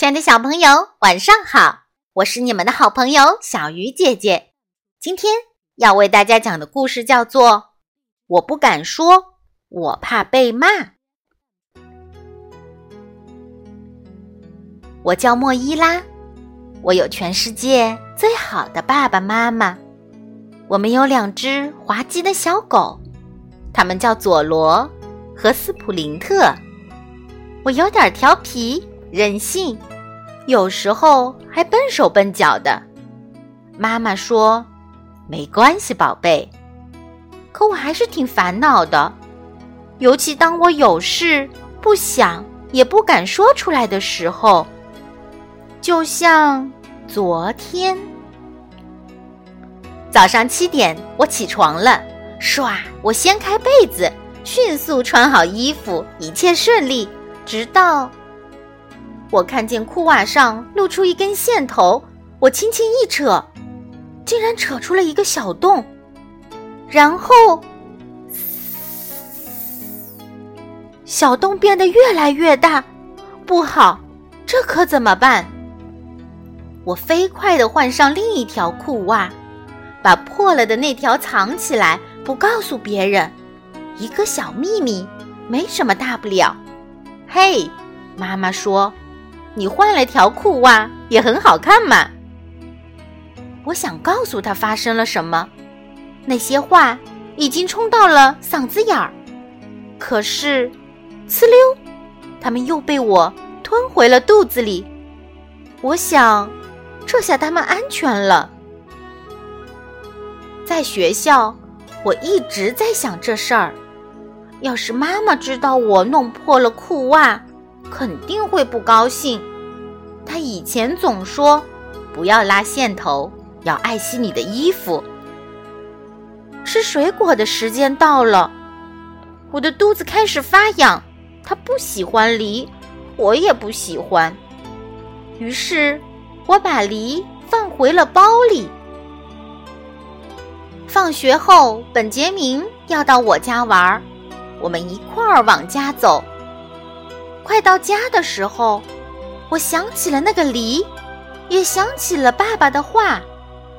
亲爱的小朋友，晚上好！我是你们的好朋友小鱼姐姐。今天要为大家讲的故事叫做《我不敢说，我怕被骂》。我叫莫伊拉，我有全世界最好的爸爸妈妈。我们有两只滑稽的小狗，它们叫佐罗和斯普林特。我有点调皮。任性，有时候还笨手笨脚的。妈妈说：“没关系，宝贝。”可我还是挺烦恼的，尤其当我有事不想也不敢说出来的时候。就像昨天早上七点，我起床了，唰，我掀开被子，迅速穿好衣服，一切顺利，直到。我看见裤袜上露出一根线头，我轻轻一扯，竟然扯出了一个小洞，然后小洞变得越来越大，不好，这可怎么办？我飞快地换上另一条裤袜，把破了的那条藏起来，不告诉别人，一个小秘密，没什么大不了。嘿，妈妈说。你换了条裤袜也很好看嘛。我想告诉他发生了什么，那些话已经冲到了嗓子眼儿，可是，呲溜，他们又被我吞回了肚子里。我想，这下他们安全了。在学校，我一直在想这事儿，要是妈妈知道我弄破了裤袜。肯定会不高兴。他以前总说：“不要拉线头，要爱惜你的衣服。”吃水果的时间到了，我的肚子开始发痒。他不喜欢梨，我也不喜欢。于是，我把梨放回了包里。放学后，本杰明要到我家玩，我们一块儿往家走。快到家的时候，我想起了那个梨，也想起了爸爸的话：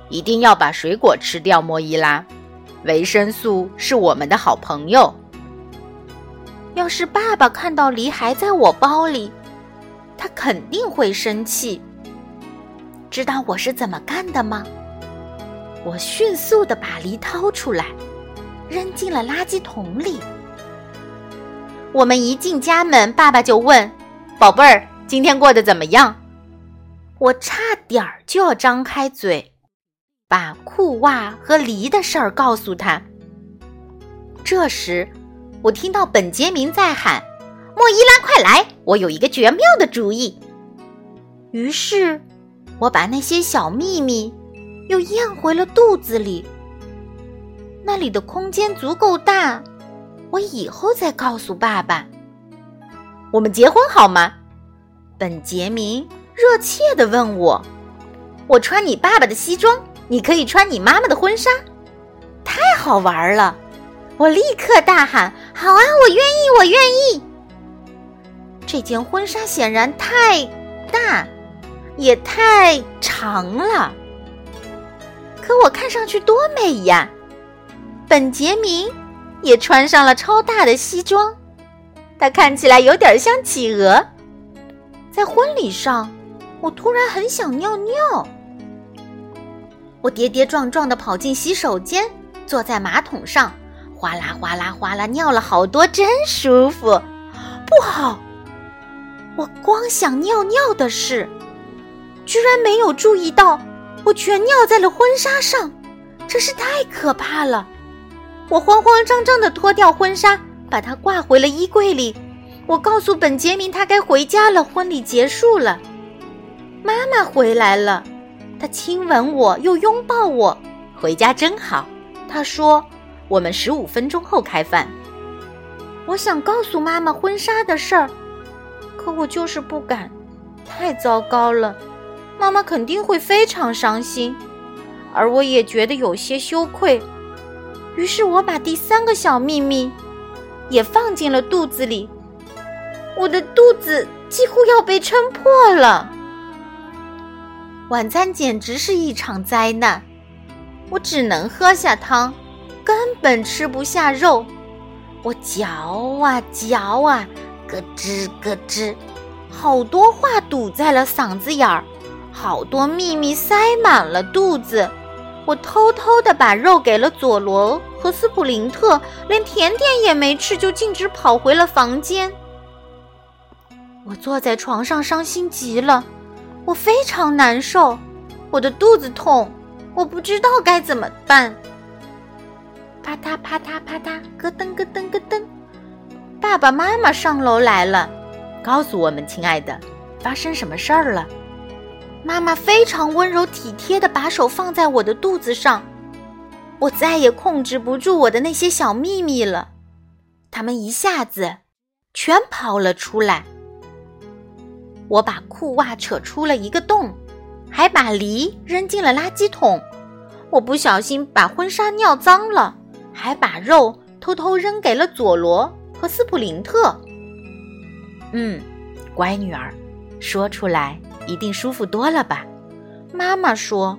一定要把水果吃掉，莫伊拉。维生素是我们的好朋友。要是爸爸看到梨还在我包里，他肯定会生气。知道我是怎么干的吗？我迅速的把梨掏出来，扔进了垃圾桶里。我们一进家门，爸爸就问：“宝贝儿，今天过得怎么样？”我差点儿就要张开嘴，把裤袜和梨的事儿告诉他。这时，我听到本杰明在喊：“莫伊拉，快来！我有一个绝妙的主意。”于是，我把那些小秘密又咽回了肚子里。那里的空间足够大。我以后再告诉爸爸。我们结婚好吗？本杰明热切地问我。我穿你爸爸的西装，你可以穿你妈妈的婚纱，太好玩了！我立刻大喊：“好啊，我愿意，我愿意！”这件婚纱显然太大，也太长了，可我看上去多美呀！本杰明。也穿上了超大的西装，他看起来有点像企鹅。在婚礼上，我突然很想尿尿，我跌跌撞撞地跑进洗手间，坐在马桶上，哗啦哗啦哗啦尿了好多，真舒服。不好，我光想尿尿的事，居然没有注意到我全尿在了婚纱上，真是太可怕了。我慌慌张张地脱掉婚纱，把它挂回了衣柜里。我告诉本杰明，他该回家了，婚礼结束了。妈妈回来了，她亲吻我，又拥抱我。回家真好，她说：“我们十五分钟后开饭。”我想告诉妈妈婚纱的事儿，可我就是不敢，太糟糕了。妈妈肯定会非常伤心，而我也觉得有些羞愧。于是我把第三个小秘密也放进了肚子里，我的肚子几乎要被撑破了。晚餐简直是一场灾难，我只能喝下汤，根本吃不下肉。我嚼啊嚼啊，咯吱咯吱，好多话堵在了嗓子眼儿，好多秘密塞满了肚子。我偷偷的把肉给了佐罗和斯普林特，连甜点也没吃，就径直跑回了房间。我坐在床上，伤心极了，我非常难受，我的肚子痛，我不知道该怎么办。啪嗒啪嗒啪嗒，咯噔咯噔咯噔，爸爸妈妈上楼来了，告诉我们：“亲爱的，发生什么事儿了？”妈妈非常温柔体贴的把手放在我的肚子上，我再也控制不住我的那些小秘密了，他们一下子全跑了出来。我把裤袜扯出了一个洞，还把梨扔进了垃圾桶。我不小心把婚纱尿脏了，还把肉偷偷扔给了佐罗和斯普林特。嗯，乖女儿，说出来。一定舒服多了吧？妈妈说。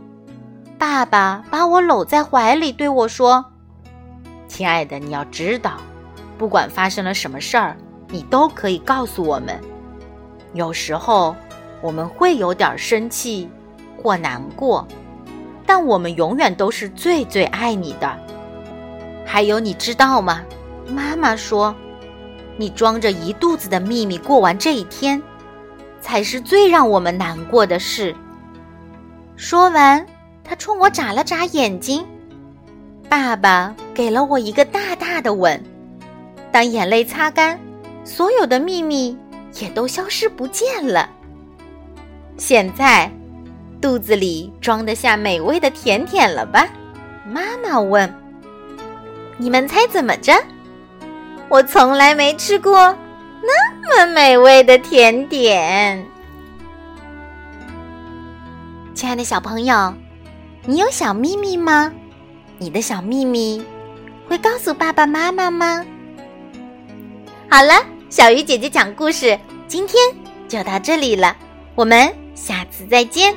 爸爸把我搂在怀里，对我说：“亲爱的，你要知道，不管发生了什么事儿，你都可以告诉我们。有时候我们会有点生气或难过，但我们永远都是最最爱你的。还有，你知道吗？妈妈说，你装着一肚子的秘密过完这一天。”才是最让我们难过的事。说完，他冲我眨了眨眼睛。爸爸给了我一个大大的吻。当眼泪擦干，所有的秘密也都消失不见了。现在，肚子里装得下美味的甜点了吧？妈妈问。你们猜怎么着？我从来没吃过。那么美味的甜点，亲爱的小朋友，你有小秘密吗？你的小秘密会告诉爸爸妈妈吗？好了，小鱼姐姐讲故事，今天就到这里了，我们下次再见。